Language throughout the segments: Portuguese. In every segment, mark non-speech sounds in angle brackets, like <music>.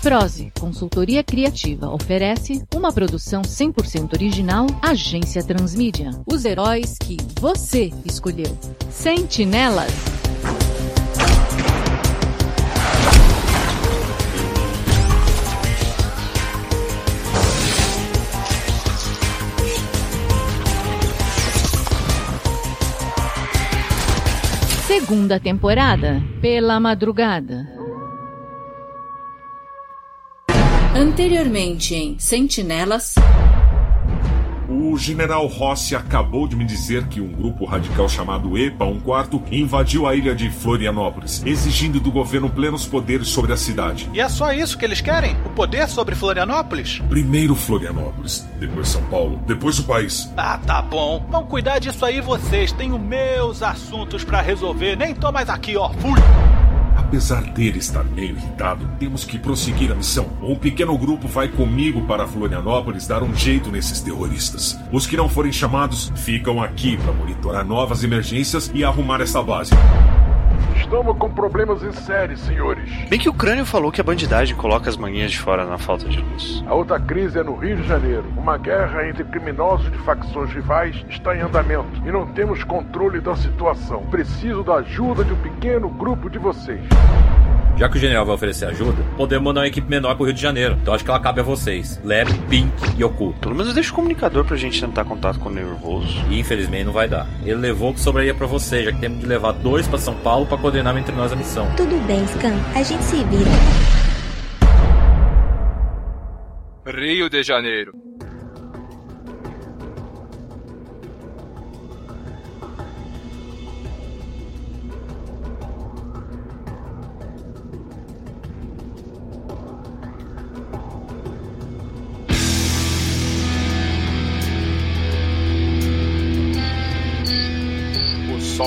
Prose, consultoria criativa, oferece uma produção 100% original Agência Transmídia. Os heróis que você escolheu. Sentinelas. Segunda temporada, pela madrugada. Anteriormente em Sentinelas. O general Rossi acabou de me dizer que um grupo radical chamado EPA, um quarto, invadiu a ilha de Florianópolis, exigindo do governo plenos poderes sobre a cidade. E é só isso que eles querem? O poder sobre Florianópolis? Primeiro Florianópolis, depois São Paulo, depois o país. Ah, tá bom. Vão cuidar disso aí vocês. Tenho meus assuntos para resolver. Nem tô mais aqui, ó. Fui! Apesar dele estar meio irritado, temos que prosseguir a missão. Um pequeno grupo vai comigo para Florianópolis dar um jeito nesses terroristas. Os que não forem chamados ficam aqui para monitorar novas emergências e arrumar essa base. Estamos com problemas em série, senhores. Bem que o crânio falou que a bandidagem coloca as manguinhas de fora na falta de luz. A outra crise é no Rio de Janeiro. Uma guerra entre criminosos de facções rivais está em andamento e não temos controle da situação. Preciso da ajuda de um pequeno grupo de vocês. Já que o general vai oferecer ajuda, podemos mandar uma equipe menor pro Rio de Janeiro. Então acho que ela cabe a vocês. Lab, Pink e Oculto. Pelo menos deixa o comunicador pra gente tentar contato com o nervoso. E infelizmente não vai dar. Ele levou o que sobraria pra você, já que temos de levar dois pra São Paulo pra coordenar entre nós a missão. Tudo bem, Scan. A gente se vira. Rio de Janeiro.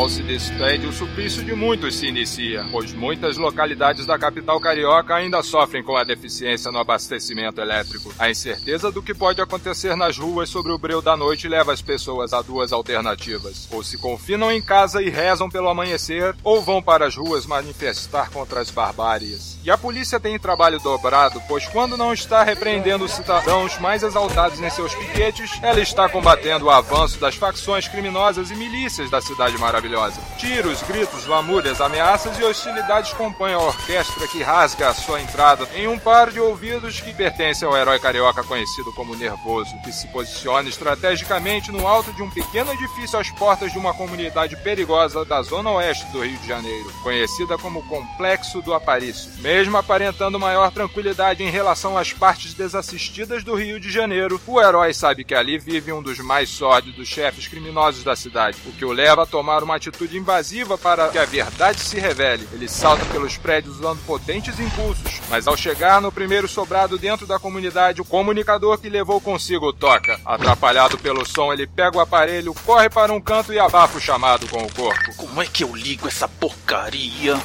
O sol se despede e o suplício de muitos se inicia, pois muitas localidades da capital carioca ainda sofrem com a deficiência no abastecimento elétrico. A incerteza do que pode acontecer nas ruas sobre o breu da noite leva as pessoas a duas alternativas: ou se confinam em casa e rezam pelo amanhecer, ou vão para as ruas manifestar contra as barbáries. E a polícia tem trabalho dobrado, pois quando não está repreendendo os cidadãos mais exaltados em seus piquetes, ela está combatendo o avanço das facções criminosas e milícias da cidade maravilhosa. Tiros, gritos, lamúrias, ameaças e hostilidades compõem a orquestra que rasga a sua entrada em um par de ouvidos que pertence ao herói carioca conhecido como Nervoso, que se posiciona estrategicamente no alto de um pequeno edifício às portas de uma comunidade perigosa da zona oeste do Rio de Janeiro, conhecida como Complexo do Aparício. Mesmo aparentando maior tranquilidade em relação às partes desassistidas do Rio de Janeiro, o herói sabe que ali vive um dos mais sórdidos chefes criminosos da cidade, o que o leva a tomar uma atitude invasiva para que a verdade se revele. Ele salta pelos prédios usando potentes impulsos, mas ao chegar no primeiro sobrado dentro da comunidade, o comunicador que levou consigo toca. Atrapalhado pelo som, ele pega o aparelho, corre para um canto e abafa o chamado com o corpo. Como é que eu ligo essa porcaria?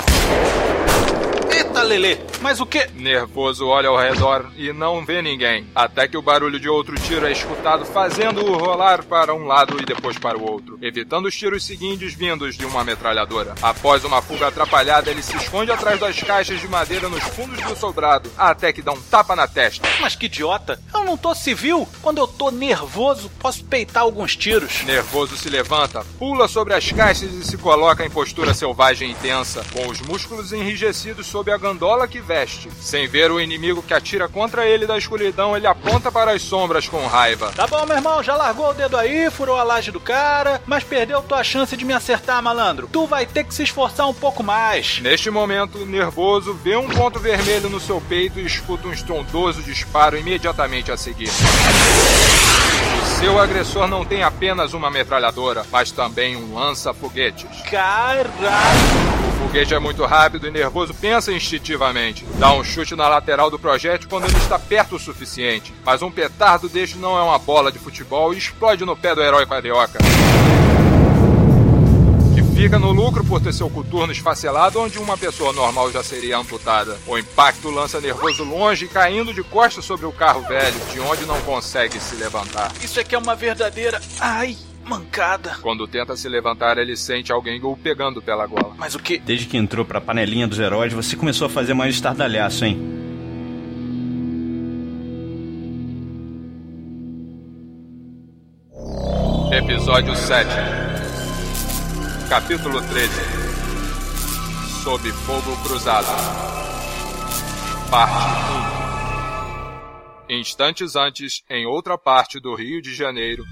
Eita, Lelê! Mas o que? Nervoso olha ao redor e não vê ninguém, até que o barulho de outro tiro é escutado fazendo-o rolar para um lado e depois para o outro, evitando os tiros seguintes vindos de uma metralhadora. Após uma fuga atrapalhada, ele se esconde atrás das caixas de madeira nos fundos do sobrado, até que dá um tapa na testa. Mas que idiota! Eu não tô civil! Quando eu tô nervoso, posso peitar alguns tiros. Nervoso se levanta, pula sobre as caixas e se coloca em postura selvagem e tensa, com os músculos enrijecidos sob a gandola que veste. Sem ver o inimigo que atira contra ele da escuridão, ele aponta para as sombras com raiva. Tá bom, meu irmão, já largou o dedo aí, furou a laje do cara, mas perdeu tua chance de me acertar, malandro. Tu vai ter que se esforçar um pouco mais. Neste momento, nervoso, vê um ponto vermelho no seu peito e escuta um estrondoso disparo imediatamente a seguir. O seu agressor não tem apenas uma metralhadora, mas também um lança-foguetes. Caralho! O foguete é muito rápido e nervoso pensa instintivamente. Dá um chute na lateral do projétil quando ele está perto o suficiente. Mas um petardo deste não é uma bola de futebol e explode no pé do herói carioca. Fica no lucro por ter seu coturno esfacelado onde uma pessoa normal já seria amputada. O impacto lança nervoso longe, caindo de costas sobre o carro velho, de onde não consegue se levantar. Isso aqui é uma verdadeira. Ai! Mancada. Quando tenta se levantar, ele sente alguém o pegando pela gola. Mas o que? Desde que entrou pra panelinha dos heróis, você começou a fazer mais estardalhaço, hein? Episódio 7 Capítulo 13 Sob Fogo Cruzado Parte 1 Instantes antes, em outra parte do Rio de Janeiro,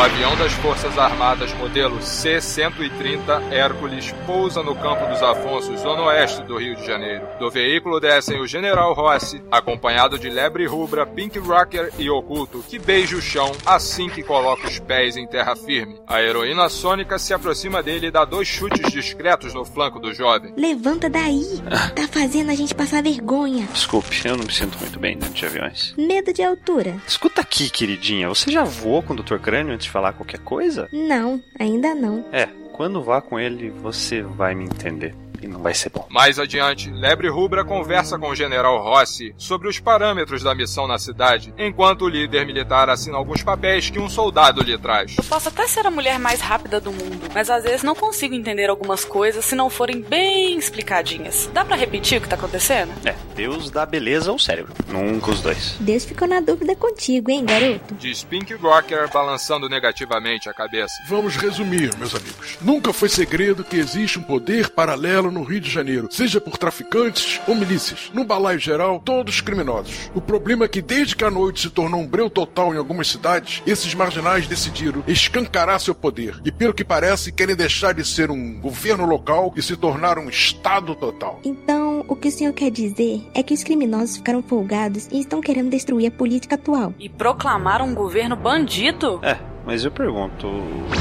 Um avião das Forças Armadas modelo C-130 Hércules pousa no Campo dos Afonsos, zona oeste do Rio de Janeiro. Do veículo descem o General Rossi, acompanhado de Lebre Rubra, Pink Rocker e Oculto, que beija o chão assim que coloca os pés em terra firme. A heroína sônica se aproxima dele e dá dois chutes discretos no flanco do jovem. Levanta daí. Tá fazendo a gente passar vergonha. Desculpe, eu não me sinto muito bem dentro de aviões. Medo de altura. Escuta aqui, queridinha. Você já voou com o Dr. Crânio antes falar qualquer coisa? Não, ainda não. É, quando vá com ele, você vai me entender. E não vai ser bom. Mais adiante, Lebre Rubra conversa com o General Rossi sobre os parâmetros da missão na cidade, enquanto o líder militar assina alguns papéis que um soldado lhe traz. Eu posso até ser a mulher mais rápida do mundo, mas às vezes não consigo entender algumas coisas se não forem bem explicadinhas. Dá pra repetir o que tá acontecendo? É, Deus dá beleza ao cérebro. Nunca os dois. Deus ficou na dúvida contigo, hein, garoto? Diz Pink Rocker balançando negativamente a cabeça. Vamos resumir, meus amigos. Nunca foi segredo que existe um poder paralelo no Rio de Janeiro, seja por traficantes ou milícias. No balaio geral, todos criminosos. O problema é que desde que a noite se tornou um breu total em algumas cidades, esses marginais decidiram escancarar seu poder. E pelo que parece, querem deixar de ser um governo local e se tornar um estado total. Então, o que o senhor quer dizer é que os criminosos ficaram folgados e estão querendo destruir a política atual. E proclamaram um governo bandido? É, mas eu pergunto,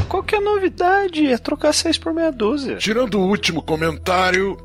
qual que é a novidade? É trocar seis por meia dúzia. Tirando o último comentário,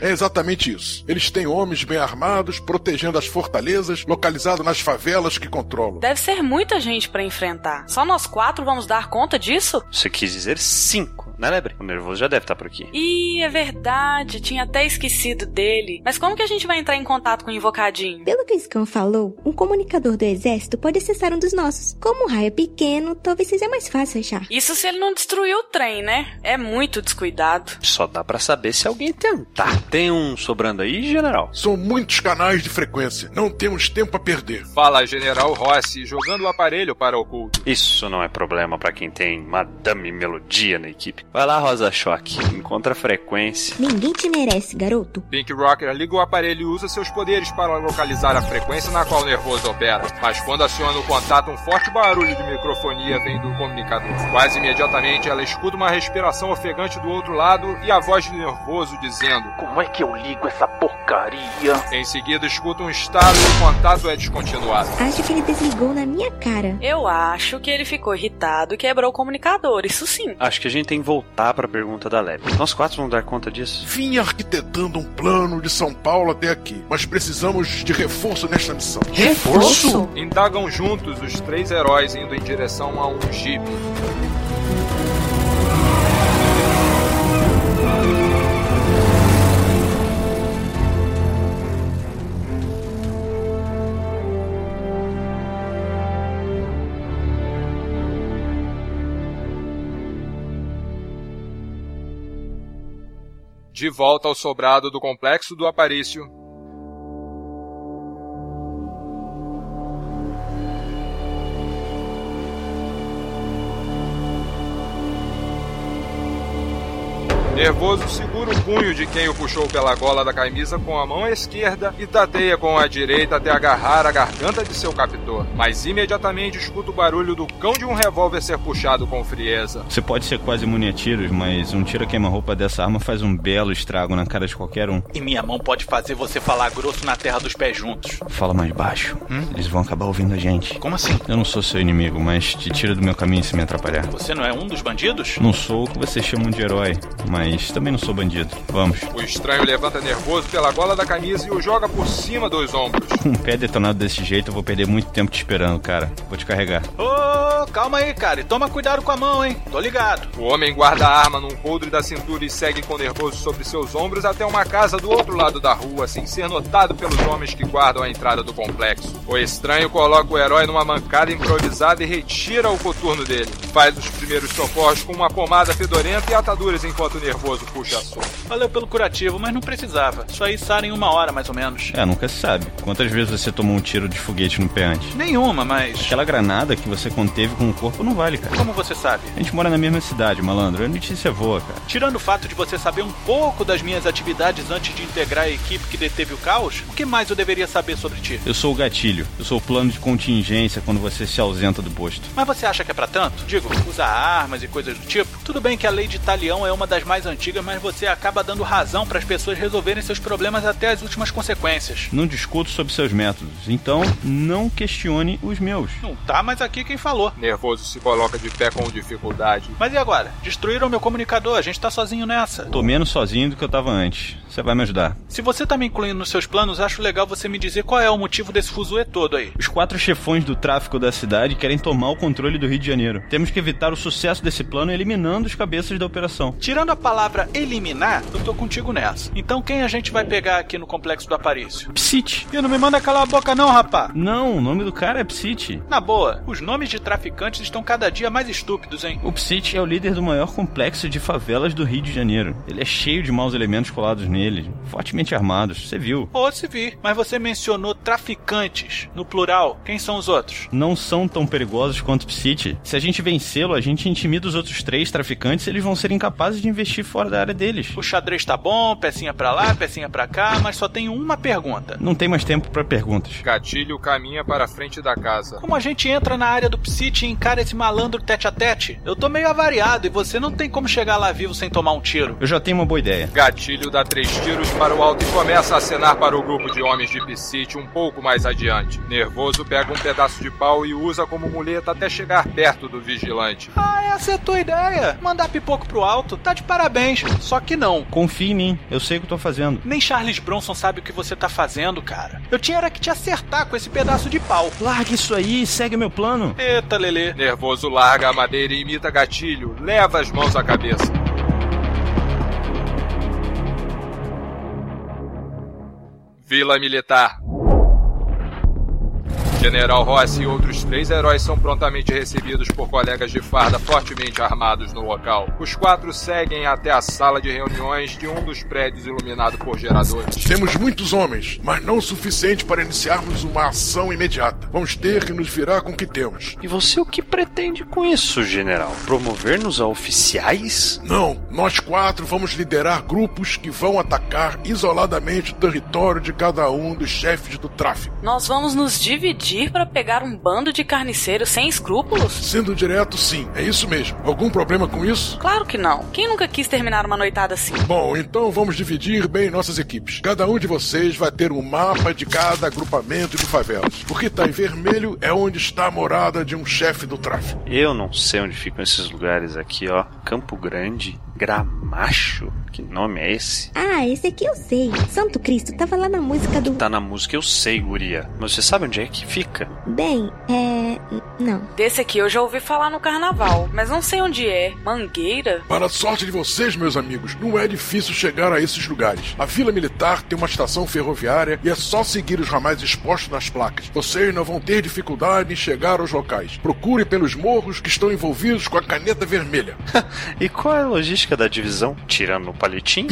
é exatamente isso. Eles têm homens bem armados, protegendo as fortalezas, localizados nas favelas que controlam. Deve ser muita gente pra enfrentar. Só nós quatro vamos dar conta disso? Você quis dizer cinco, né, Lebre? O nervoso já deve estar por aqui. Ih, é verdade, tinha até esquecido dele. Mas como que a gente vai entrar em contato com o invocadinho? Pelo que o Scan falou, um comunicador do exército pode acessar um dos nossos. Como o raio é pequeno, talvez seja mais fácil achar. Isso se ele não destruiu o trem, né? É muito descuidado. Só dá pra saber se alguém tentar. Tem um sobrando aí, general? São muitos canais de frequência. Não temos tempo a perder. Fala General Rossi, jogando o aparelho para oculto. Isso não é problema pra quem tem Madame Melodia na equipe. Vai lá, Rosa Choque. Encontra a frequência. Ninguém te merece, garoto. Pink Rocker liga o aparelho e usa seus poderes para localizar a frequência na qual o nervoso opera. Mas quando aciona o contato, um forte barulho de microfonia vem do comunicador. Quase imediatamente, ela escuta uma respiração ofegante do outro lado e a voz de nervoso dizendo: Como é que eu ligo essa porcaria? Em seguida, escuta um estalo e o contato é descontinuado. Acho que ele desligou na minha cara. Eu acho que ele ficou irritado e quebrou o comunicador, isso sim. Acho que a gente tem que voltar pra pergunta da Lebre. Nós quatro vamos dar conta disso? Vim arquitetando um plano de São Paulo até aqui, mas precisamos de reforço nesta missão. Reforço? Indagam juntos os três heróis indo em direção a um jipe. De volta ao sobrado do complexo do Aparício, Nervoso segura o punho de quem o puxou pela gola da camisa com a mão esquerda e tateia com a direita até agarrar a garganta de seu captor. Mas imediatamente escuta o barulho do cão de um revólver ser puxado com frieza. Você pode ser quase imune a tiros, mas um tiro a queima-roupa dessa arma faz um belo estrago na cara de qualquer um. E minha mão pode fazer você falar grosso na terra dos pés juntos. Fala mais baixo. Hum? Eles vão acabar ouvindo a gente. Como assim? Eu não sou seu inimigo, mas te tira do meu caminho se me atrapalhar. Você não é um dos bandidos? Não sou o que vocês chamam de herói, mas também não sou bandido. Vamos. O estranho levanta nervoso pela gola da camisa e o joga por cima dos ombros. Com <laughs> um pé detonado desse jeito, eu vou perder muito tempo te esperando, cara. Vou te carregar. Ô, calma aí, cara. E toma cuidado com a mão, hein? Tô ligado. O homem guarda a arma num coldre da cintura e segue com nervoso sobre seus ombros até uma casa do outro lado da rua, sem ser notado pelos homens que guardam a entrada do complexo. O estranho coloca o herói numa mancada improvisada e retira o coturno dele. Faz os primeiros socorros com uma pomada fedorenta e ataduras enquanto o nervoso puxa a sua. Valeu pelo curativo, mas não precisava. Isso aí sara em uma hora, mais ou menos. É, nunca se sabe. Quantas vezes você tomou um tiro de foguete no pé antes? Nenhuma, mas. Aquela granada que você conteve com o corpo não vale, cara. Como você sabe? A gente mora na mesma cidade, malandro. A notícia é boa, cara. Tirando o fato de você saber um pouco das minhas atividades antes de integrar a equipe que deteve o caos, o que mais eu deveria saber sobre ti? Eu sou o gatilho. Eu sou o plano de contingência quando você se ausenta do posto. Mas você acha que é pra tanto? Digo, usar armas e coisas do tipo? Tudo bem que a lei de Talião é uma das mais antigas, mas você acaba dando razão para as pessoas resolverem seus problemas até as últimas consequências. Não discuto sobre seus métodos, então não questione os meus. Não tá mais aqui quem falou. Nervoso se coloca de pé com dificuldade. Mas e agora? Destruíram meu comunicador, a gente tá sozinho nessa. Tô menos sozinho do que eu tava antes. Você vai me ajudar. Se você tá me incluindo nos seus planos, acho legal você me dizer qual é o motivo desse fuzuê todo aí. Os quatro chefões do tráfico da cidade querem tomar o controle do Rio de Janeiro. Temos que evitar o sucesso desse plano eliminando os cabeças da operação. Tirando a palavra eliminar, eu tô contigo nessa. Então quem a gente vai pegar aqui no complexo do Aparício? Psit. E não me manda calar a boca não, rapá. Não, o nome do cara é Psit. Na boa, os nomes de traficantes estão cada dia mais estúpidos, hein? O Psit é o líder do maior complexo de favelas do Rio de Janeiro. Ele é cheio de maus elementos colados nele, fortemente armados. Você viu? Ou se vi. Mas você mencionou traficantes, no plural. Quem são os outros? Não são tão perigosos quanto o Psit. Se a gente vencê-lo, a gente intimida os outros três traficantes e eles vão ser incapazes de investir fora da área deles. O xadrez tá bom, pecinha pra lá, pecinha pra cá, mas só tenho uma pergunta. Não tem mais tempo para perguntas. Gatilho caminha para a frente da casa. Como a gente entra na área do Psit e encara esse malandro tete a tete? Eu tô meio avariado e você não tem como chegar lá vivo sem tomar um tiro. Eu já tenho uma boa ideia. Gatilho dá três tiros para o alto e começa a acenar para o grupo de homens de Psit um pouco mais adiante. Nervoso, pega um pedaço de pau e usa como muleta até chegar perto do vigilante. Ah, essa é a tua ideia? Mandar pipoco pro alto? Tá de parabéns. Só que não. Confie em mim, eu sei o que tô fazendo. Nem Charles Bronson sabe o que você tá fazendo, cara. Eu tinha era que te acertar com esse pedaço de pau. Larga isso aí, segue meu plano. Eita, Lelê. Nervoso larga a madeira e imita gatilho. Leva as mãos à cabeça. Vila Militar. General Rossi e outros três heróis são prontamente recebidos por colegas de farda fortemente armados no local. Os quatro seguem até a sala de reuniões de um dos prédios iluminado por geradores. Temos muitos homens, mas não o suficiente para iniciarmos uma ação imediata. Vamos ter que nos virar com o que temos. E você o que pretende com isso, general? Promover-nos a oficiais? Não, nós quatro vamos liderar grupos que vão atacar isoladamente o território de cada um dos chefes do tráfico. Nós vamos nos dividir para pegar um bando de carniceiros sem escrúpulos? Sendo direto, sim, é isso mesmo. Algum problema com isso? Claro que não. Quem nunca quis terminar uma noitada assim? Bom, então vamos dividir bem nossas equipes. Cada um de vocês vai ter um mapa de cada agrupamento de favelas. O que tá em vermelho é onde está a morada de um chefe do tráfico. Eu não sei onde ficam esses lugares aqui, ó. Campo Grande, Gramacho. Que nome é esse? Ah, esse aqui eu sei. Santo Cristo, tava lá na música do. Tá na música, eu sei, guria. Mas você sabe onde é que fica? Bem, é. Não. Desse aqui eu já ouvi falar no carnaval, mas não sei onde é. Mangueira? Para a sorte de vocês, meus amigos, não é difícil chegar a esses lugares. A Vila Militar tem uma estação ferroviária e é só seguir os ramais expostos nas placas. Vocês não vão ter dificuldade em chegar aos locais. Procure pelos morros que estão envolvidos com a caneta vermelha. <laughs> e qual é a logística da divisão? Tirando no palitinho?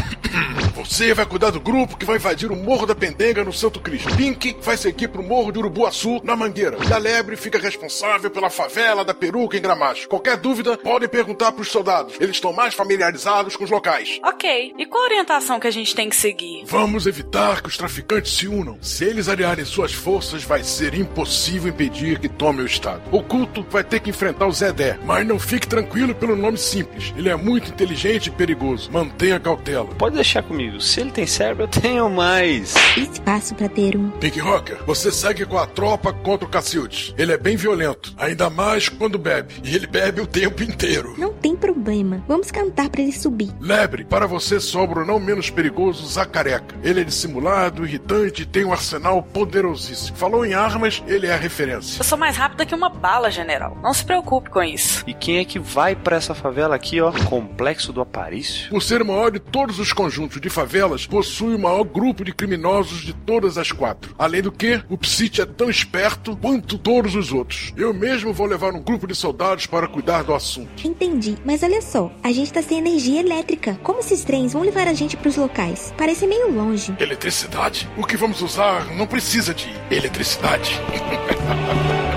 Você vai cuidar do grupo que vai invadir o Morro da Pendenga no Santo Cristo. Pink vai seguir pro Morro de Urubuaçu, na Mangueira. E a Lebre fica responsável pela favela da Peruca em Gramacho. Qualquer dúvida, podem perguntar pros soldados. Eles estão mais familiarizados com os locais. Ok. E qual a orientação que a gente tem que seguir? Vamos evitar que os traficantes se unam. Se eles aliarem suas forças, vai ser impossível impedir que tome o Estado. O culto vai ter que enfrentar o Zedé, mas não fique tranquilo pelo nome simples. Ele é muito inteligente inteligente e perigoso. Mantenha cautela. Pode deixar comigo. Se ele tem cérebro, eu tenho mais. Espaço para ter um. Pink Rocker, você segue com a tropa contra o Cacildes. Ele é bem violento, ainda mais quando bebe. E ele bebe o tempo inteiro. Não tem problema. Vamos cantar para ele subir. Lebre, para você sobra o não menos perigoso Zacareca. Ele é dissimulado, irritante e tem um arsenal poderosíssimo. Falou em armas, ele é a referência. Eu sou mais rápida que uma bala, general. Não se preocupe com isso. E quem é que vai para essa favela aqui, ó? Complexo do Aparício? Por ser o maior de todos os conjuntos de favelas, possui o maior grupo de criminosos de todas as quatro. Além do que, o Psit é tão esperto quanto todos os outros. Eu mesmo vou levar um grupo de soldados para cuidar do assunto. Entendi, mas olha só, a gente tá sem energia elétrica. Como esses trens vão levar a gente pros locais? Parece meio longe. Eletricidade? O que vamos usar não precisa de eletricidade. <laughs>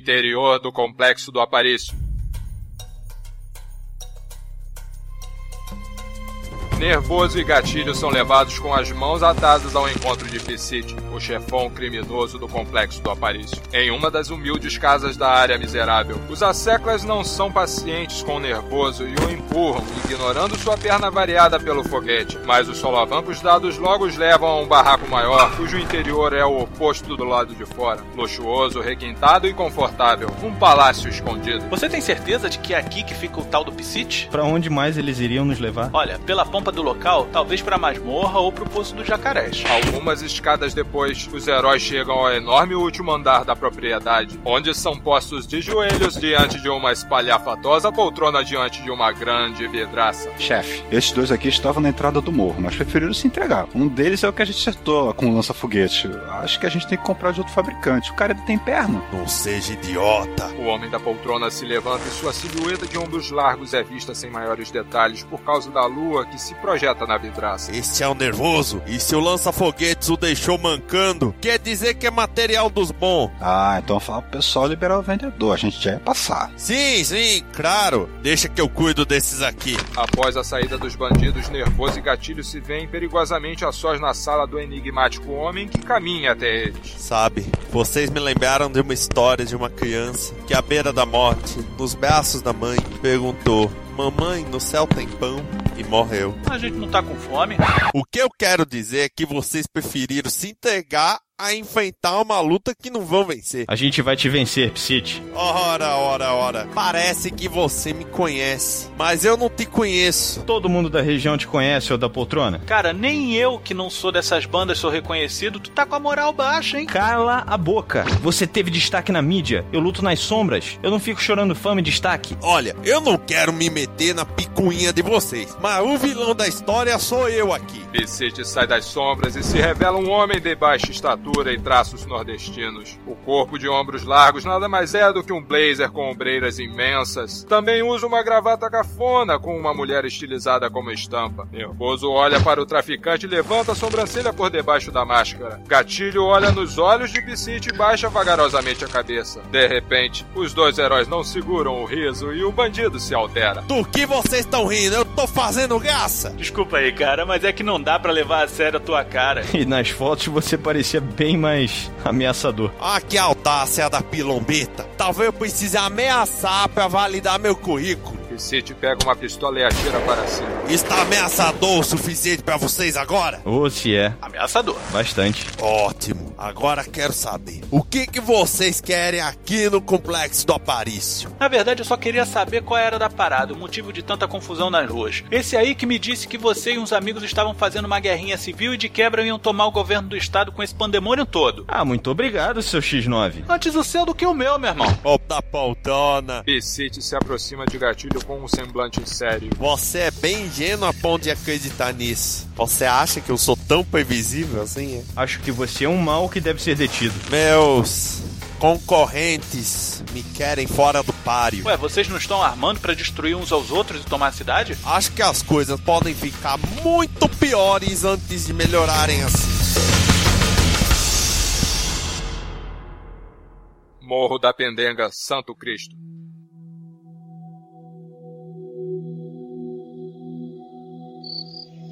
Interior do complexo do Aparício. Nervoso e Gatilho são levados com as mãos atadas ao encontro de Piscite, o chefão criminoso do complexo do Aparício, em uma das humildes casas da área miserável. Os asseclas não são pacientes com o Nervoso e o empurram, ignorando sua perna variada pelo foguete, mas os solavancos dados logo os levam a um barraco maior, cujo interior é o oposto do lado de fora, luxuoso, requintado e confortável, um palácio escondido. Você tem certeza de que é aqui que fica o tal do Piscite? Para onde mais eles iriam nos levar? Olha, pela pompa do local, talvez pra masmorra ou pro poço dos jacarés. Algumas escadas depois, os heróis chegam ao enorme último andar da propriedade, onde são postos de joelhos diante de uma espalhafatosa poltrona diante de uma grande vidraça. Chefe, esses dois aqui estavam na entrada do morro, mas preferiram se entregar. Um deles é o que a gente acertou com o lança-foguete. Acho que a gente tem que comprar de outro fabricante. O cara tem perna. Não seja idiota. O homem da poltrona se levanta e sua silhueta de ombros largos é vista sem maiores detalhes por causa da lua que se projeta na vidraça. Este é o nervoso, e se o lança-foguetes o deixou mancando, quer dizer que é material dos bons. Ah, então fala pro pessoal liberar o vendedor, a gente já ia passar. Sim, sim, claro. Deixa que eu cuido desses aqui. Após a saída dos bandidos, Nervoso e Gatilho se veem perigosamente a sós na sala do enigmático homem que caminha até eles. Sabe, vocês me lembraram de uma história de uma criança que, à beira da morte, nos braços da mãe, perguntou: Mamãe, no céu tem pão? E morreu. A gente não tá com fome. O que eu quero dizer é que vocês preferiram se entregar a enfrentar uma luta que não vão vencer. A gente vai te vencer, Psit. Ora, ora, ora. Parece que você me conhece, mas eu não te conheço. Todo mundo da região te conhece, ou da poltrona? Cara, nem eu que não sou dessas bandas sou reconhecido. Tu tá com a moral baixa, hein? Cala a boca. Você teve destaque na mídia. Eu luto nas sombras. Eu não fico chorando fama e destaque. Olha, eu não quero me meter na picuinha de vocês, mas o vilão da história sou eu aqui. Piscite sai das sombras e se revela um homem de baixa estatura e traços nordestinos. O corpo de ombros largos nada mais é do que um blazer com ombreiras imensas. Também usa uma gravata cafona com uma mulher estilizada como estampa. Nervoso olha para o traficante e levanta a sobrancelha por debaixo da máscara. Gatilho olha nos olhos de Piscite e baixa vagarosamente a cabeça. De repente, os dois heróis não seguram o riso e o bandido se altera. Do que vocês estão rindo? Eu tô fazendo graça! Desculpa aí, cara, mas é que não dá para levar a sério a tua cara. <laughs> E nas fotos você parecia bem mais ameaçador. Ah, que audácia da pilombeta. Talvez eu precise ameaçar para validar meu currículo. Piscite pega uma pistola e atira para cima. Está ameaçador o suficiente para vocês agora? Ou se é. Ameaçador. Bastante. Ótimo. Agora quero saber. O que que vocês querem aqui no complexo do Aparício? Na verdade, eu só queria saber qual era da parada, o motivo de tanta confusão nas ruas. Esse aí que me disse que você e uns amigos estavam fazendo uma guerrinha civil e de quebra iam tomar o governo do estado com esse pandemônio todo. Ah, muito obrigado, seu X9. Antes o seu do que o meu, meu irmão. Ô, da poltrona. Piscite se aproxima de Gatilho com um semblante sério. Você é bem ingênuo a ponto de acreditar nisso. Você acha que eu sou tão previsível assim? É? Acho que você é um mal que deve ser detido. Meus concorrentes me querem fora do páreo. Ué, vocês não estão armando para destruir uns aos outros e tomar a cidade? Acho que as coisas podem ficar muito piores antes de melhorarem assim. Morro da Pendenga, Santo Cristo.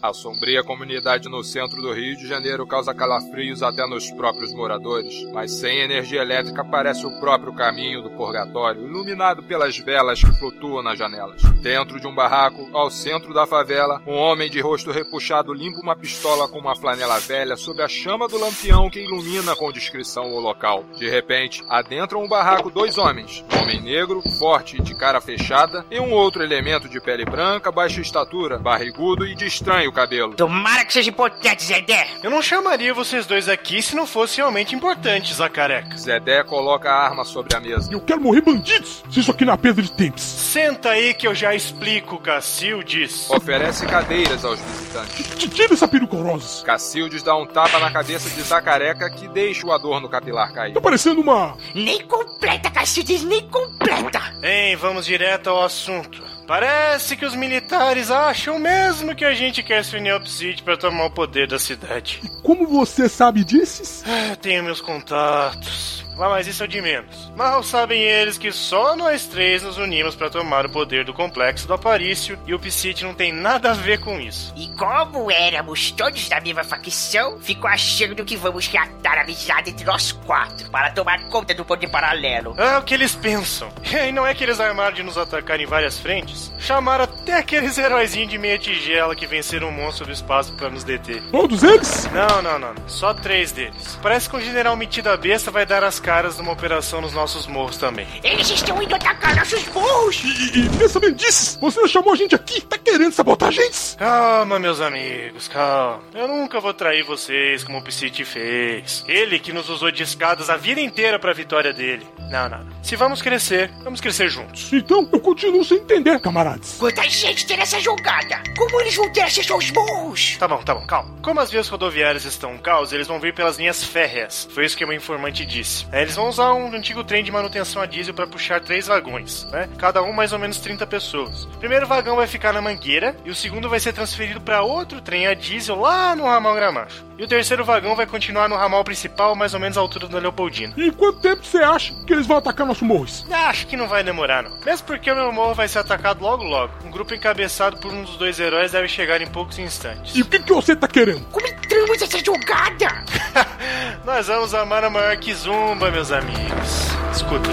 A sombria comunidade no centro do Rio de Janeiro causa calafrios até nos próprios moradores, mas sem energia elétrica parece o próprio caminho do purgatório, iluminado pelas velas que flutuam nas janelas. Dentro de um barraco, ao centro da favela, um homem de rosto repuxado limpa uma pistola com uma flanela velha sob a chama do lampião que ilumina com discrição o local. De repente, adentram o barraco dois homens, um homem negro, forte de cara fechada, e um outro elemento de pele branca, baixa estatura, barrigudo e de estranho cabelo. Tomara que seja importante, Zedé. Eu não chamaria vocês dois aqui se não fossem realmente importantes, a careca. Zedé coloca a arma sobre a mesa. Eu quero morrer bandidos, se isso aqui não é pedra de tempos. Senta aí que eu já explico, Cacildes. Oferece cadeiras aos visitantes. Tira essa peruca rosa. Cacildes dá um tapa na cabeça de Zacareca que deixa o adorno capilar cair. Tô parecendo uma... Nem completa, Cacildes, nem completa. Hein, vamos direto ao assunto. Parece que os militares acham mesmo que a gente quer se unir ao Psit para tomar o poder da cidade. E como você sabe disso? Ah, tenho meus contatos. Ah, mas isso é de menos. Mal sabem eles que só nós três nos unimos para tomar o poder do complexo do Aparício e o Psit não tem nada a ver com isso. E como éramos todos da mesma facção, fico achando que vamos reatar a amizade entre nós quatro para tomar conta do poder paralelo. Ah, o que eles pensam. <laughs> E não é que eles armaram de nos atacar em várias frentes? Chamaram até aqueles heróizinhos de meia tigela que venceram o monstro do espaço para nos deter. Todos eles? Não, não, não. Só três deles. Parece que o general Metida Besta vai dar as caras numa operação nos nossos morros também. Eles estão indo atacar nossos morros! E, e pensamento disso, você não chamou a gente aqui? Tá querendo sabotar a gente? Calma, meus amigos, calma. Eu nunca vou trair vocês como o Psiti fez. Ele que nos usou de escadas a vida inteira pra vitória dele. Não, não. Se vamos crescer, vamos crescer juntos. Então eu continuo sem entender, camaradas. Quanta gente tem nessa jogada! Como eles vão ter acesso aos morros? Tá bom, tá bom, calma. Como as vias rodoviárias estão um caos, eles vão vir pelas linhas férreas. Foi isso que o meu informante disse. É, eles vão usar um antigo trem de manutenção a diesel para puxar três vagões, né? Cada um mais ou menos 30 pessoas. O primeiro vagão vai ficar na Mangueira e o segundo vai ser transferido para outro trem a diesel lá no ramal Gramacho. E o terceiro vagão vai continuar no ramal principal, mais ou menos à altura da Leopoldina. E quanto tempo você acha que eles vão atacar nosso morros? Acho que não vai demorar, não. Mesmo porque o meu morro vai ser atacado logo logo. Um grupo encabeçado por um dos dois heróis deve chegar em poucos instantes. E o que, que você tá querendo? Como entramos essa jogada? <laughs> Nós vamos amar a maior que Zumba, meus amigos. Escuta.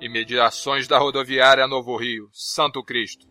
Imediações da rodoviária Novo Rio, Santo Cristo.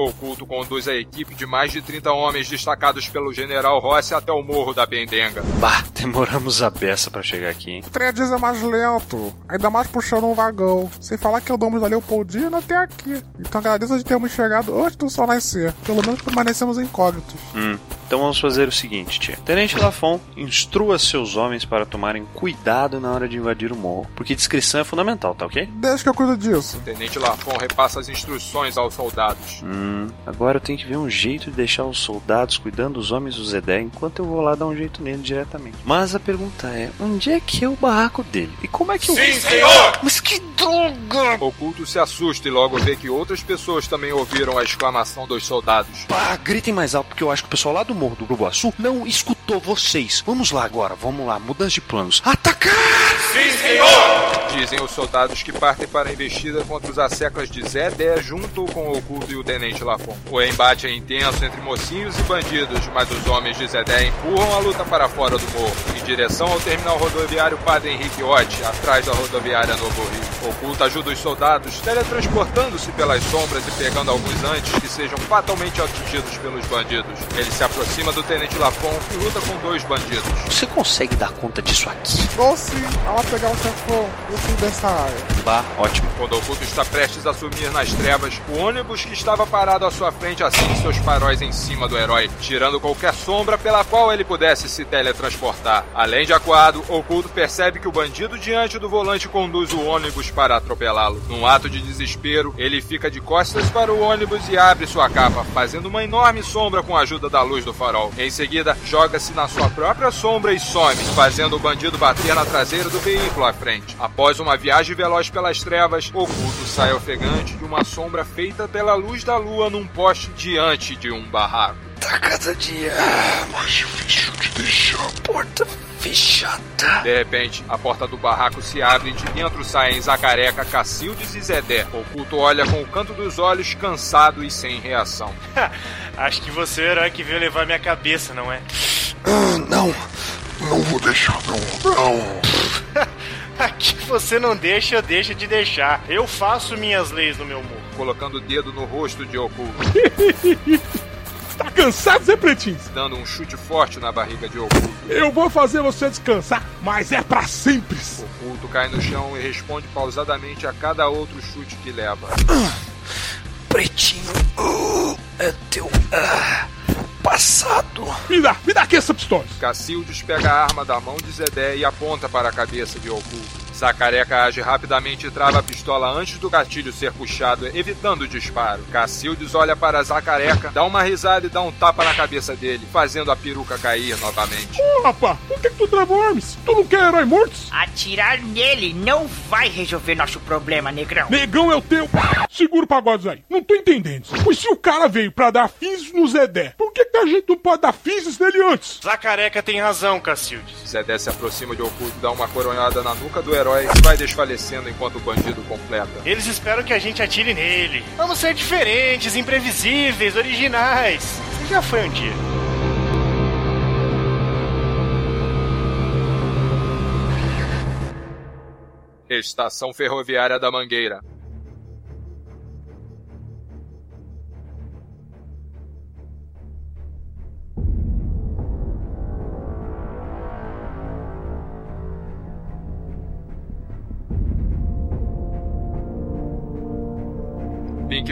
O culto conduz a equipe de mais de 30 homens destacados pelo general Rossi até o morro da Bendenga. Bah, demoramos a beça para chegar aqui, hein? O trem a diesel é mais lento, ainda mais puxando um vagão. Sem falar que andamos da Leopoldina até aqui. Então agradeço de termos chegado antes do sol nascer. Pelo menos permanecemos incógnitos. Hum, então vamos fazer o seguinte, tia. Tenente Lafon, instrua seus homens para tomarem cuidado na hora de invadir o morro, porque discrição é fundamental, tá ok? Deixa que eu cuido disso. Tenente Lafon repassa as instruções aos soldados. Hum, agora eu tenho que ver um jeito de deixar os soldados cuidando dos homens do Zedé enquanto eu vou lá dar um jeito nele diretamente. Mas a pergunta é, onde é que é o barraco dele? E como é que eu... Sim, senhor! Mas que droga! O culto se assusta e logo vê que outras pessoas também ouviram a exclamação dos soldados. Pá, gritem mais alto porque eu acho que o pessoal lá do morro do Grubuaçu não escutou vocês. Vamos lá agora, vamos lá, mudança de planos. Atacar! Sim, senhor! Dizem os soldados que partem para a investida contra os asseclas de Zedé junto com o culto e o tenente Lafon. O embate é intenso entre mocinhos e bandidos, mas os homens de Zedé empurram a luta para fora do morro, em direção ao terminal rodoviário Padre Henrique Otti, atrás da rodoviária Novo Rio. O culto ajuda os soldados, teletransportando-se pelas sombras e pegando alguns antes que sejam fatalmente atingidos pelos bandidos. Ele se aproxima do tenente Lafon e luta com dois bandidos. Você consegue dar conta disso aqui? Vou sim, ela pegar o chefão, eu fui dessa área. Bah, ótimo. Quando o culto está prestes a sumir nas trevas, o ônibus que estava parado à sua frente acende seus faróis em cima do herói, tirando qualquer sombra pela qual ele pudesse se teletransportar. Além de acuado, o culto percebe que o bandido diante do volante conduz o ônibus para atropelá-lo. Num ato de desespero, ele fica de costas para o ônibus e abre sua capa, fazendo uma enorme sombra com a ajuda da luz do farol. Em seguida, joga-se na sua própria sombra e some, fazendo o bandido bater na traseira do veículo à frente. Após uma viagem veloz pelas trevas, o culto sai ofegante de uma sombra feita pela luz da lua num poste diante de um barraco. tá cada dia mais difícil de deixar a porta fechada. De repente, a porta do barraco se abre e de dentro saem Zacareca, Cacildes e Zedé. Oculto olha com o canto dos olhos, cansado e sem reação. Acho que você é o herói que veio levar minha cabeça, não é? Ah, não. Não vou deixar, não. Não. Aqui você não deixa, eu deixo de deixar. Eu faço minhas leis no meu mundo. Colocando o dedo no rosto de Oculto. <laughs> cansado, Zé Pretinho? Dando um chute forte na barriga de Oculto. Eu vou fazer você descansar, mas é para sempre. Oculto cai no chão e responde pausadamente a cada outro chute que leva. Pretinho, uh, é teu uh, passado. Me dá, me dá aqui essa pistola. Cacildes pega a arma da mão de Zedé e aponta para a cabeça de Oculto. Zacareca age rapidamente e trava a pistola antes do gatilho ser puxado, evitando o disparo. Cacildes olha para Zacareca, dá uma risada e dá um tapa na cabeça dele, fazendo a peruca cair novamente. Ô, rapá, por que, que tu travou armas? Tu não quer herói mortos? Atirar nele não vai resolver nosso problema, negrão. Negão é o teu. Segura o pagode aí. Não tô entendendo. Pois se o cara veio pra dar fins no Zedé, por que, que a gente não pode dar fins nele antes? Zacareca tem razão, Cacildes. Zedé se aproxima de Oculto, dá uma coronhada na nuca do herói e vai desfalecendo enquanto o bandido completa. Eles esperam que a gente atire nele. Vamos ser diferentes, imprevisíveis, originais. Você já foi um dia. Estação Ferroviária da Mangueira.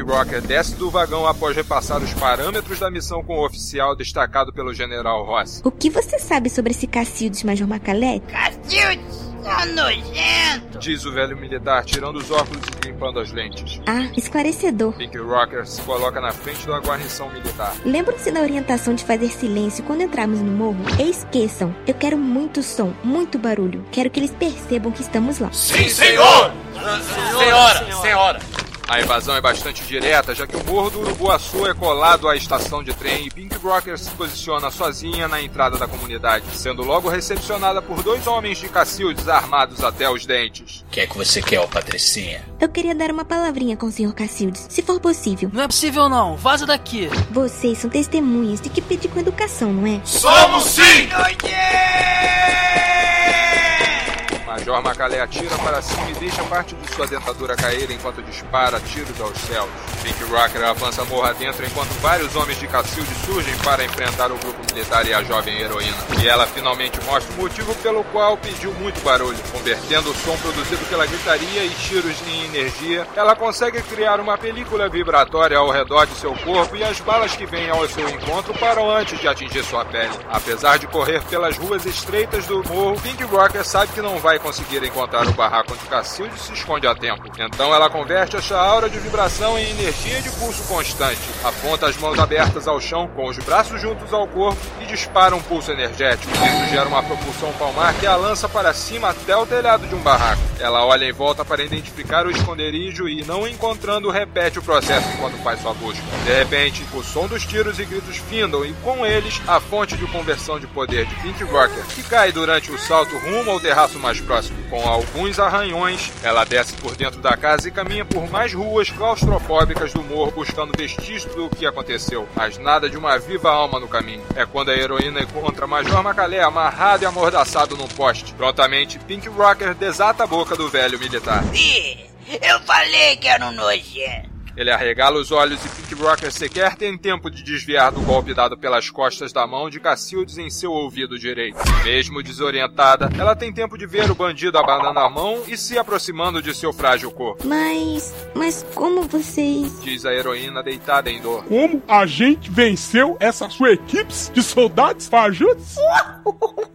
Rocker desce do vagão após repassar os parâmetros da missão com o oficial destacado pelo General Ross. O que você sabe sobre esse Cacildes Major Macalé? Cacildes! Tá nojento! Diz o velho militar, tirando os óculos e limpando as lentes. Ah, esclarecedor. Pink Rocker se coloca na frente da guarnição militar. Lembram-se da orientação de fazer silêncio quando entrarmos no morro? Esqueçam, eu quero muito som, muito barulho. Quero que eles percebam que estamos lá. Sim, senhor! Senhora, senhora! A invasão é bastante direta, já que o Morro do Uruguaçu é colado à estação de trem e Pink Rocker se posiciona sozinha na entrada da comunidade, sendo logo recepcionada por dois homens de Cacildes armados até os dentes. O que é que você quer, ô Patricinha? Eu queria dar uma palavrinha com o Sr. Cacildes, se for possível. Não é possível não, vaza daqui. Vocês são testemunhas de que pedir com educação, não é? Somos sim! Major Macalé atira para cima e deixa parte de sua dentadura cair enquanto dispara tiros aos céus. Pink Rocker avança morra dentro enquanto vários homens de Cacilde surgem para enfrentar o grupo militar e a jovem heroína. E ela finalmente mostra o motivo pelo qual pediu muito barulho. Convertendo o som produzido pela gritaria e tiros em energia, ela consegue criar uma película vibratória ao redor de seu corpo e as balas que vêm ao seu encontro param antes de atingir sua pele. Apesar de correr pelas ruas estreitas do morro, Pink Rocker sabe que não vai conseguir encontrar o barraco onde Cacilde se esconde a tempo. Então ela converte essa aura de vibração em energia de pulso constante. Aponta as mãos abertas ao chão, com os braços juntos ao corpo e dispara um pulso energético. Isso gera uma propulsão palmar que a lança para cima até o telhado de um barraco. Ela olha em volta para identificar o esconderijo e, não encontrando, repete o processo enquanto faz sua busca. De repente, o som dos tiros e gritos findam e, com eles, a fonte de conversão de poder de Pink Rocker, que cai durante o salto rumo ao terraço mais próximo. Com alguns arranhões, ela desce por dentro da casa e caminha por mais ruas claustrofóbicas do morro buscando vestígios do que aconteceu, mas nada de uma viva alma no caminho. É quando a heroína encontra Major Macalé amarrado e amordaçado num poste. Prontamente, Pink Rocker desata a boca do velho militar. Ih, eu falei que era um nojento. Ele arregala os olhos e Pink Rocker sequer tem tempo de desviar do golpe dado pelas costas da mão de Cacildes em seu ouvido direito. Mesmo desorientada, ela tem tempo de ver o bandido abanando a mão e se aproximando de seu frágil corpo. Mas. Mas como vocês. Diz a heroína deitada em dor. Como a gente venceu essa sua equipe de soldados fajutos? <laughs>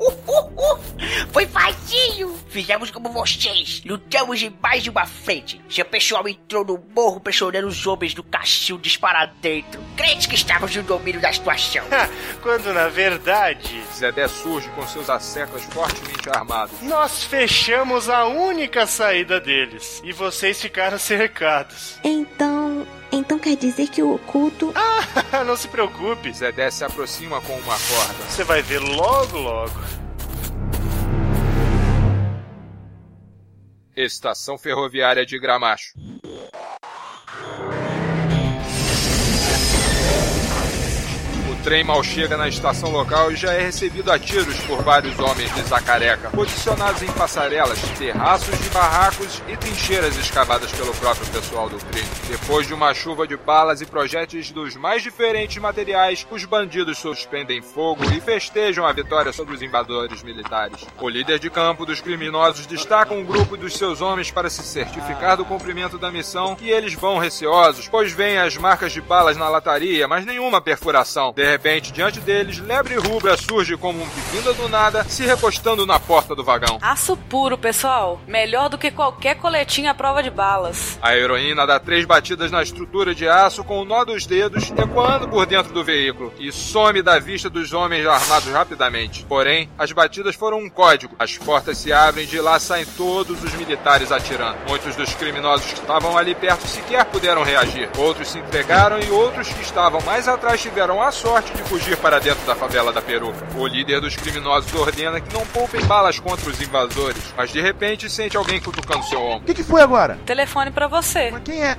Foi facinho! Fizemos como vocês, lutamos em mais de uma frente. Seu pessoal entrou no morro pressionando os homens do Cacildes para dentro, crente que estávamos no domínio da situação. Quando na verdade. Zedé surge com seus asseclas fortemente armados. Nós fechamos a única saída deles e vocês ficaram cercados. Então. Então quer dizer que o oculto. <laughs> Ah, não se preocupe. Zedé se aproxima com uma corda. Você vai ver logo, logo. Estação Ferroviária de Gramacho. Trem mal chega na estação local e já é recebido a tiros por vários homens de Zacareca, posicionados em passarelas, terraços de barracos e trincheiras escavadas pelo próprio pessoal do crime. Depois de uma chuva de balas e projéteis dos mais diferentes materiais, os bandidos suspendem fogo e festejam a vitória sobre os invasores militares. O líder de campo dos criminosos destaca um grupo dos seus homens para se certificar do cumprimento da missão e eles vão receosos, pois veem as marcas de balas na lataria, mas nenhuma perfuração. De repente, diante deles, Lebre Rubra surge como um vinda do nada, se recostando na porta do vagão. Aço puro, pessoal. Melhor do que qualquer coletinha à prova de balas. A heroína dá três batidas na estrutura de aço com o nó dos dedos, ecoando por dentro do veículo, e some da vista dos homens armados rapidamente. Porém, as batidas foram um código. As portas se abrem e de lá saem todos os militares atirando. Muitos dos criminosos que estavam ali perto sequer puderam reagir. Outros se entregaram e outros que estavam mais atrás tiveram a sorte de fugir para dentro da favela da peruca. O líder dos criminosos ordena que não poupem balas contra os invasores, mas de repente sente alguém cutucando seu ombro. O que, que foi agora? Telefone para você. Mas quem é?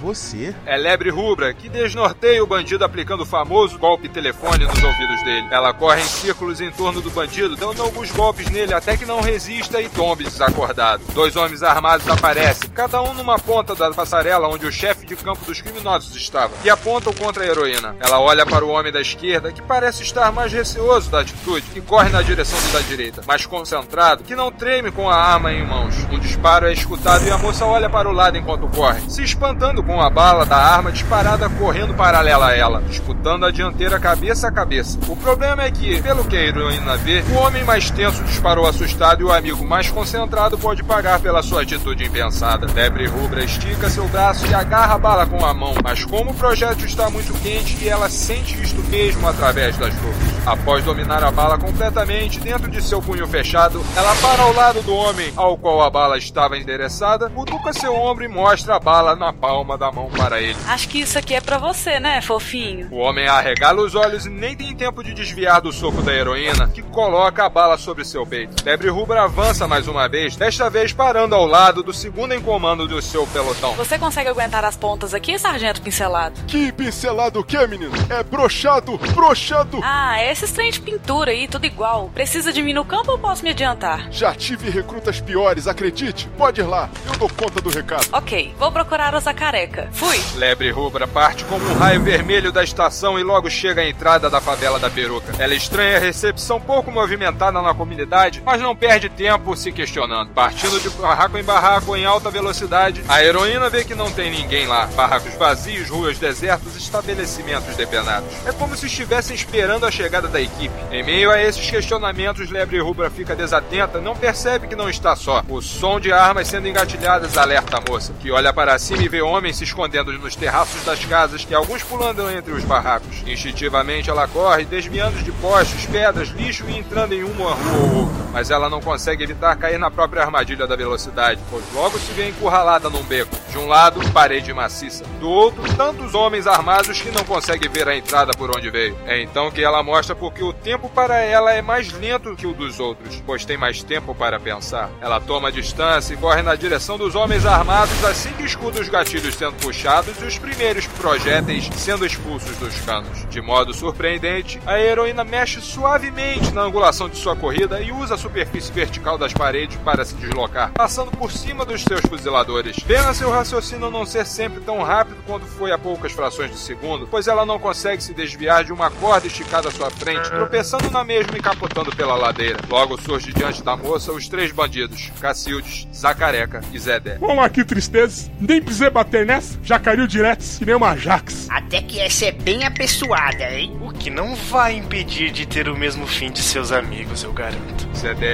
Você? É Lebre Rubra, que desnorteia o bandido aplicando o famoso golpe telefone nos ouvidos dele. Ela corre em círculos em torno do bandido, dando alguns golpes nele até que não resista e tombe desacordado. Dois homens armados aparecem, cada um numa ponta da passarela onde o chefe de campo dos criminosos estava, e apontam contra a heroína. Ela olha para o homem da esquerda, que parece estar mais receoso da atitude, e corre na direção do da direita, mais concentrado, que não treme com a arma em mãos. Um disparo é escutado e a moça olha para o lado enquanto corre, se espantando com a bala da arma disparada correndo paralela a ela, disputando a dianteira cabeça a cabeça. O problema é que, pelo que a heroína vê, o homem mais tenso disparou assustado e o amigo mais concentrado pode pagar pela sua atitude impensada. Debre Rubra estica seu braço e agarra a bala com a mão, mas como o projétil está muito quente e ela sente isto mesmo através das luvas. Após dominar a bala completamente dentro de seu punho fechado, ela para ao lado do homem ao qual a bala estava endereçada, cutuca seu ombro e mostra a bala na palma da mão para ele. Acho que isso aqui é para você, né, fofinho? O homem arregala os olhos e nem tem tempo de desviar do soco da heroína, que coloca a bala sobre seu peito. Debre Rubra avança mais uma vez, desta vez parando ao lado do segundo em comando do seu pelotão. Você consegue aguentar as pontas aqui, sargento pincelado? Que pincelado o que, menino? É brochado, brochado! Ah, esses trem de pintura aí, tudo igual. Precisa de mim no campo ou posso me adiantar? Já tive recrutas piores, acredite. Pode ir lá, eu dou conta do recado. Ok, vou procurar o Zacareca. Fui! Lebre Rubra parte como um raio vermelho da estação e logo chega à entrada da favela da Peruca. Ela estranha a recepção pouco movimentada na comunidade, mas não perde tempo se questionando. Partindo de barraco em barraco em alta velocidade, a heroína vê que não tem ninguém lá. Barracos vazios, ruas desertas, estabelecimentos depenados. É como se estivessem esperando a chegada da equipe. Em meio a esses questionamentos, Lebre Rubra fica desatenta, não percebe que não está só. O som de armas sendo engatilhadas alerta a moça, que olha para cima e vê homens se escondendo nos terraços das casas e alguns pulando entre os barracos. Instintivamente ela corre, desviando de postes, pedras, lixo e entrando em uma rua ou outra. Mas ela não consegue evitar cair na própria armadilha da velocidade, pois logo se vê encurralada num beco. De um lado, parede maciça. Do outro, tantos homens armados que não consegue ver a entrada por onde veio. É então que ela mostra porque o tempo para ela é mais lento que o dos outros, pois tem mais tempo para pensar. Ela toma distância e corre na direção dos homens armados assim que escuta os gatilhos sendo puxados e os primeiros projéteis sendo expulsos dos canos. De modo surpreendente, a heroína mexe suavemente na angulação de sua corrida e usa a superfície vertical das paredes para se deslocar, passando por cima dos seus fuziladores. Pena seu raciocínio não ser sempre tão rápido quanto foi a poucas frações de segundo, pois ela não consegue se desviar de uma corda esticada à sua frente, tropeçando na mesma e capotando pela ladeira. Logo surge diante da moça os três bandidos, Cacildes, Zacareca e Zedé. Vamos que tristeza. Nem precisei bater já caiu direto que nem uma Jax. Até que essa é bem apessoada, hein? O que não vai impedir de ter o mesmo fim de seus amigos, eu garanto.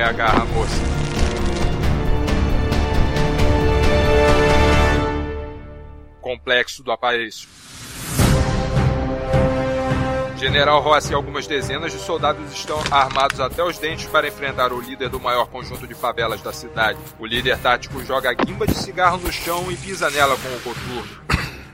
Agarra a moça. Complexo do Aparelho. General Rossi e algumas dezenas de soldados estão armados até os dentes para enfrentar o líder do maior conjunto de favelas da cidade. O líder tático joga a guimba de cigarro no chão e pisa nela com o coturno.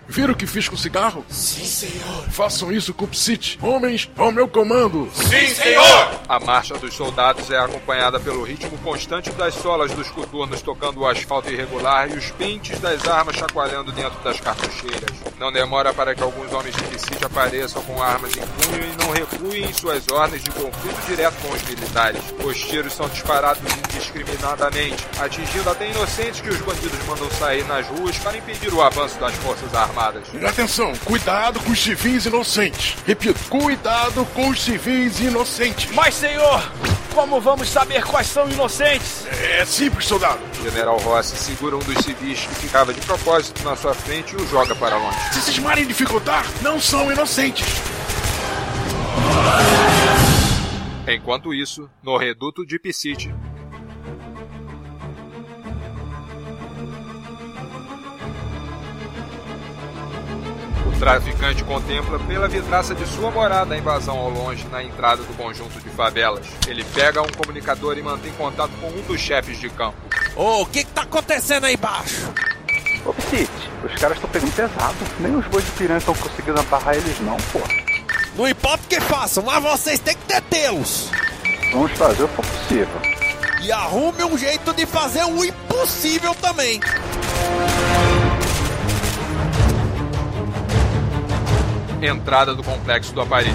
Viram o que fiz com o cigarro? Sim, senhor. Façam isso com o Psit. Homens, ao meu comando. Sim, senhor! A marcha dos soldados é acompanhada pelo ritmo constante das solas dos coturnos tocando o asfalto irregular e os pentes das armas chacoalhando dentro das cartucheiras. Não demora para que alguns homens de Psit apareçam com armas em punho e não recuem em suas ordens de conflito direto com os militares. Os tiros são disparados indiscriminadamente, atingindo até inocentes que os bandidos mandam sair nas ruas para impedir o avanço das forças armadas. E atenção, cuidado com os civis inocentes. Repito, cuidado com os civis inocentes. Mas, senhor, como vamos saber quais são inocentes? É simples, soldado. General Rossi segura um dos civis que ficava de propósito na sua frente e o joga para longe. Se cismarem em dificultar, não são inocentes. Enquanto isso, no reduto de Piscite, traficante contempla pela vidraça de sua morada a invasão ao longe na entrada do conjunto de favelas. Ele pega um comunicador e mantém contato com um dos chefes de campo. Ô, o que que tá acontecendo aí embaixo? Ô, Psit, os caras estão pegando pesado. Nem os bois de piranha estão conseguindo abarrar eles não, pô. Não importa o que façam, mas vocês têm que detê-los. Vamos fazer o que for possível. E arrume um jeito de fazer o impossível também. Entrada do complexo do Aparício.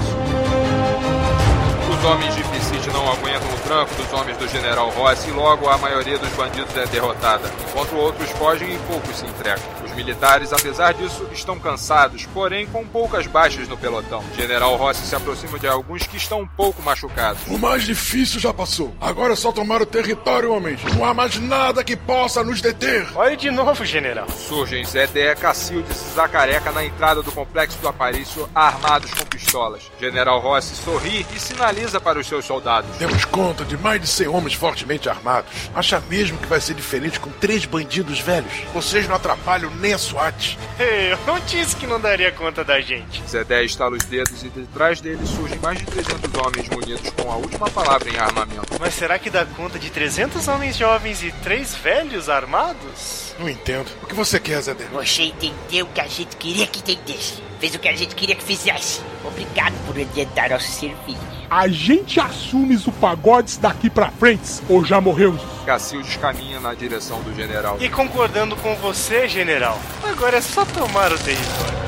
Os homens de Não aguentam o tranco dos homens do General Rossi e logo a maioria dos bandidos é derrotada, enquanto outros fogem e poucos se entregam. Os militares, apesar disso, estão cansados, porém com poucas baixas no pelotão. General Rossi se aproxima de alguns que estão um pouco machucados. O mais difícil já passou. Agora é só tomar o território, homens. Não há mais nada que possa nos deter. Olhe de novo, general. Surgem Zedé, Cacildes e Zacareca na entrada do complexo do Aparício, armados com pistolas. General Rossi sorri e sinaliza para os seus soldados. Demos conta de mais de 100 homens fortemente armados. Acha mesmo que vai ser diferente com três bandidos velhos? Vocês não atrapalham nem a SWAT. <laughs> Eu não disse que não daria conta da gente. Zedé estala os dedos e de trás dele surgem mais de 300 homens munidos com a última palavra em armamento. Mas será que dá conta de 300 homens jovens e três velhos armados? Não entendo. O que você quer, Zedé? Você entendeu o que a gente queria que entendesse. Fez o que a gente queria que fizesse. Obrigado por adiantar nosso serviço. A gente assume o pagodes daqui pra frente ou já morreu? Cacildes caminha na direção do general. E concordando com você, general, agora é só tomar o território.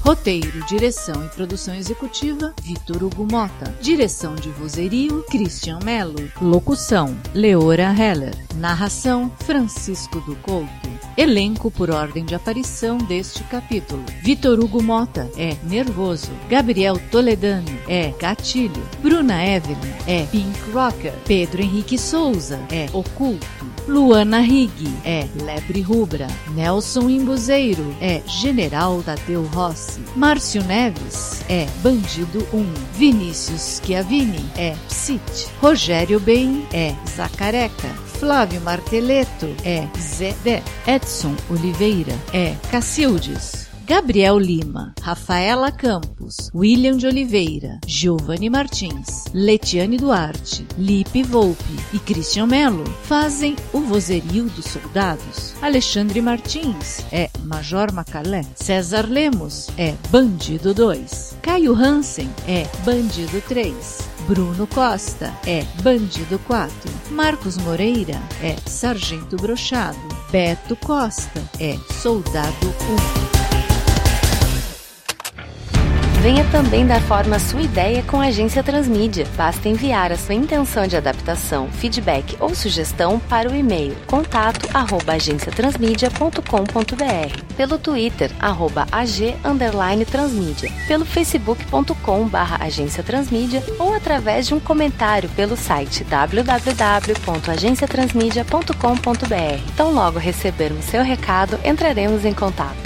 Roteiro, direção e produção executiva, Vitor Hugo Mota. Direção de vozerio, Christian Mello. Locução, Leora Heller. Narração, Francisco do Couto. Elenco por ordem de aparição deste capítulo. Vitor Hugo Mota é Nervoso. Gabriel Toledano é Gatilho. Bruna Evelyn é Pink Rocker. Pedro Henrique Souza é Oculto. Luana Rigg é Lebre Rubra. Nelson Imbuzeiro é General Tadeu Rossi. Márcio Neves é Bandido 1. Vinícius Chiavini é Psit. Rogério Bem é Zacareca. Flávio Marteleto é Zedé. Edson Oliveira é Cacildes. Gabriel Lima, Rafaela Campos, William de Oliveira, Giovanni Martins, Letiane Duarte, Lipe Volpe e Christian Melo fazem o vozerio dos soldados. Alexandre Martins é Major Macalé. César Lemos é Bandido 2. Caio Hansen é Bandido 3. Bruno Costa é Bandido 4. Marcos Moreira é Sargento Brochado. Beto Costa é Soldado 1. Venha também dar forma à sua ideia com a Agência Transmídia. Basta enviar a sua intenção de adaptação, feedback ou sugestão para o e-mail contato@agenciatransmedia.com.br, pelo Twitter arroba pelo facebook.com/agência transmídia ou através de um comentário pelo site www.agenciatransmedia.com.br. Tão logo recebermos seu recado, entraremos em contato.